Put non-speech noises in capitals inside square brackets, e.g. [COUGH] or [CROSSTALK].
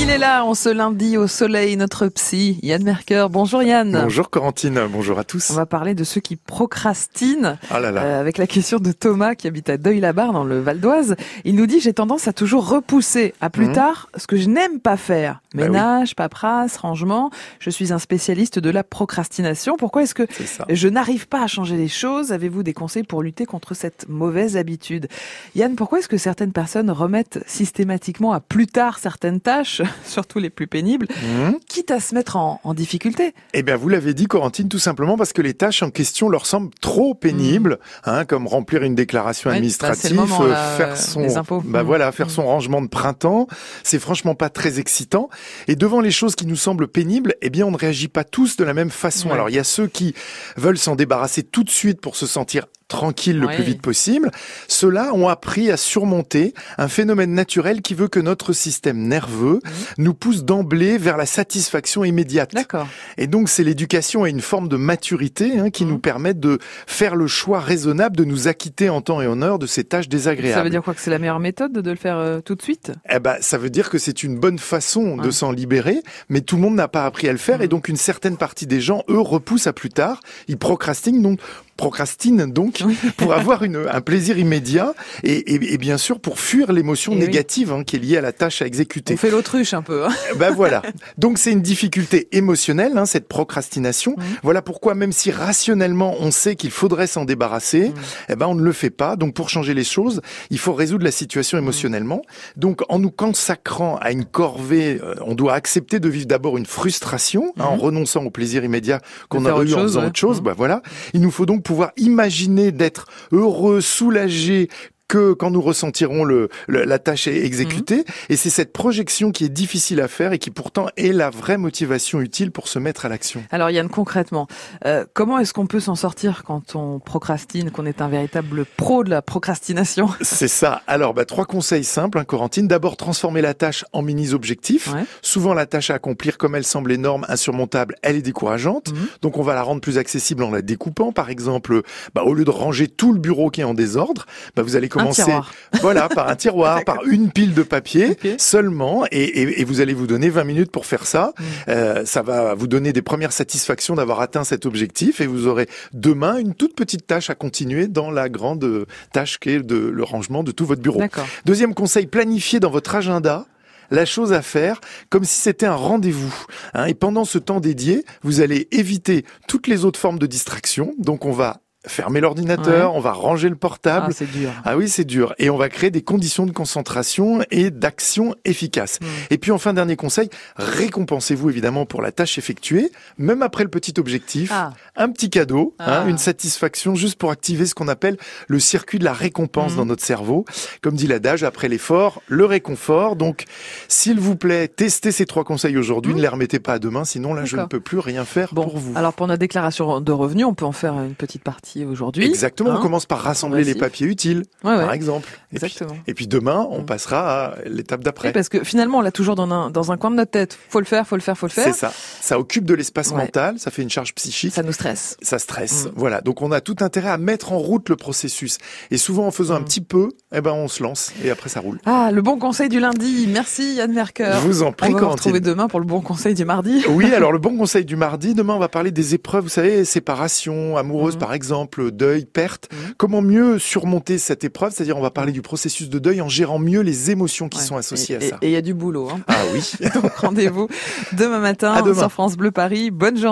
Il est là, on se lundi au soleil, notre psy, Yann Merker. Bonjour Yann. Bonjour Corentine, bonjour à tous. On va parler de ceux qui procrastinent. Ah là là. Euh, avec la question de Thomas qui habite à Deuil-la-Barre dans le Val d'Oise. Il nous dit j'ai tendance à toujours repousser à plus Mhm. tard ce que je n'aime pas faire. Bah oui. Ménage, paperasse, rangement. Je suis un spécialiste de la procrastination. Pourquoi est-ce que je n'arrive pas à changer les choses? Avez-vous des conseils pour lutter contre cette mauvaise habitude? Yann, pourquoi est-ce que certaines personnes remettent systématiquement à plus tard certaines tâches, [LAUGHS] surtout les plus pénibles, Mhm. quitte à se mettre en, en difficulté? Eh bien, vous l'avez dit, Corentine, tout simplement parce que les tâches en question leur semblent trop pénibles, hein, comme remplir une déclaration Ouais, bah, administrative, moment, euh, là, faire son, bah Mhm. voilà, faire son rangement de printemps. C'est franchement pas très excitant. Et devant les choses qui nous semblent pénibles, eh bien, on ne réagit pas tous de la même façon. Ouais. Alors, il y a ceux qui veulent s'en débarrasser tout de suite pour se sentir tranquille le plus vite possible. Ceux-là ont appris à surmonter un phénomène naturel qui veut que notre système nerveux Mhm. nous pousse d'emblée vers la satisfaction immédiate. D'accord. Et donc, c'est l'éducation et une forme de maturité hein, qui Mhm. nous permettent de faire le choix raisonnable de nous acquitter en temps et en heure de ces tâches désagréables. Ça veut dire quoi que c'est la meilleure méthode de le faire euh, tout de suite? Eh ben, ça veut dire que c'est une bonne façon de s'en libérer, mais tout le monde n'a pas appris à le faire, Mhm. et donc une certaine partie des gens, eux, repoussent à plus tard. Ils procrastinent donc, procrastinent donc Oui. pour avoir une, un plaisir immédiat et, et- et bien sûr pour fuir l'émotion oui. négative hein, qui est liée à la tâche à exécuter. On fait l'autruche un peu. hein. [LAUGHS] Ben voilà. Donc c'est une difficulté émotionnelle, hein, cette procrastination. Voilà pourquoi même si rationnellement on sait qu'il faudrait s'en débarrasser, Mhm. eh ben on ne le fait pas. Donc pour changer les choses, il faut résoudre la situation émotionnellement. Donc en nous consacrant à une corvée, euh, on doit accepter de vivre d'abord une frustration hein, en Mhm. renonçant au plaisir immédiat qu'on aurait eu en faisant ouais. autre chose. Mhm. Ben voilà. Il nous faut donc pouvoir imaginer d'être heureux, soulagé que quand nous ressentirons le, le- la tâche exécutée. Et c'est cette projection qui est difficile à faire et qui pourtant est la vraie motivation utile pour se mettre à l'action. Alors Yann, concrètement, euh, comment est-ce qu'on peut s'en sortir quand on procrastine, qu'on est un véritable pro de la procrastination? C'est ça. Alors, bah, trois conseils simples, hein, Corentine. D'abord, transformer la tâche en mini-objectifs. Ouais. Souvent, la tâche à accomplir, comme elle semble énorme, insurmontable, elle est décourageante. Mhm. Donc, on va la rendre plus accessible en la découpant. Par exemple, bah, au lieu de ranger tout le bureau qui est en désordre, bah, vous allez commencer, [LAUGHS] voilà, par un tiroir, [LAUGHS] par une pile de papier seulement, et, et- et vous allez vous donner 20 minutes pour faire ça. Mhm. Euh, ça va vous donner des premières satisfactions d'avoir atteint cet objectif, et vous aurez demain une toute petite tâche à continuer dans la grande tâche qu'est de, le rangement de tout votre bureau. Deuxième conseil, planifiez dans votre agenda la chose à faire comme si c'était un rendez-vous. hein. et pendant ce temps dédié, vous allez éviter toutes les autres formes de distraction. Donc on va fermer l'ordinateur, on va ranger le Ah, portable. c'est dur. Ah oui, c'est dur. Et on va créer des conditions de concentration et d'action efficaces. Mhm. Et puis enfin, dernier conseil, récompensez-vous évidemment pour la tâche effectuée, même après le petit objectif. Ah, Un petit cadeau, Ah. hein, une satisfaction juste pour activer ce qu'on appelle le circuit de la récompense Mhm. dans notre cerveau. Comme dit l'adage, après l'effort, le réconfort. Donc, s'il vous plaît, testez ces trois conseils aujourd'hui, ne les remettez pas à demain, sinon là, je ne peux plus rien faire bon. pour vous. Alors pour notre déclaration de revenus, on peut en faire une petite partie aujourd'hui. Exactement, hein. on commence par rassembler les papiers utiles, Ouais, ouais. par exemple. Et puis, Exactement. et puis demain, on Mhm. passera à l'étape d'après. Oui, parce que finalement, on l'a toujours dans un, dans un coin de notre tête. Faut le faire, faut le faire, faut le C'est faire. ça. Ça occupe de l'espace Ouais. mental, ça fait une charge psychique. Ça nous stresse. ça stresse. Mm. Voilà. Donc on a tout intérêt à mettre en route le processus. Et souvent en faisant un Mm. petit peu, eh ben on se lance et après ça roule. Ah, le bon conseil du lundi. Merci Yann Merker. Je vous en On prie, va vous retrouver demain pour le bon conseil du mardi. Oui, [LAUGHS] alors le bon conseil du mardi, demain on va parler des épreuves, vous savez, séparation, amoureuse par exemple, deuil, perte. Mhm. Comment mieux surmonter cette épreuve? C'est-à-dire on va parler du processus de deuil en gérant mieux les émotions qui Ouais. sont associées Et- à ça. Et il y a du boulot. Hein. Ah oui. [LAUGHS] Donc rendez-vous demain matin À demain. sur France Bleu Paris. Bonne journée.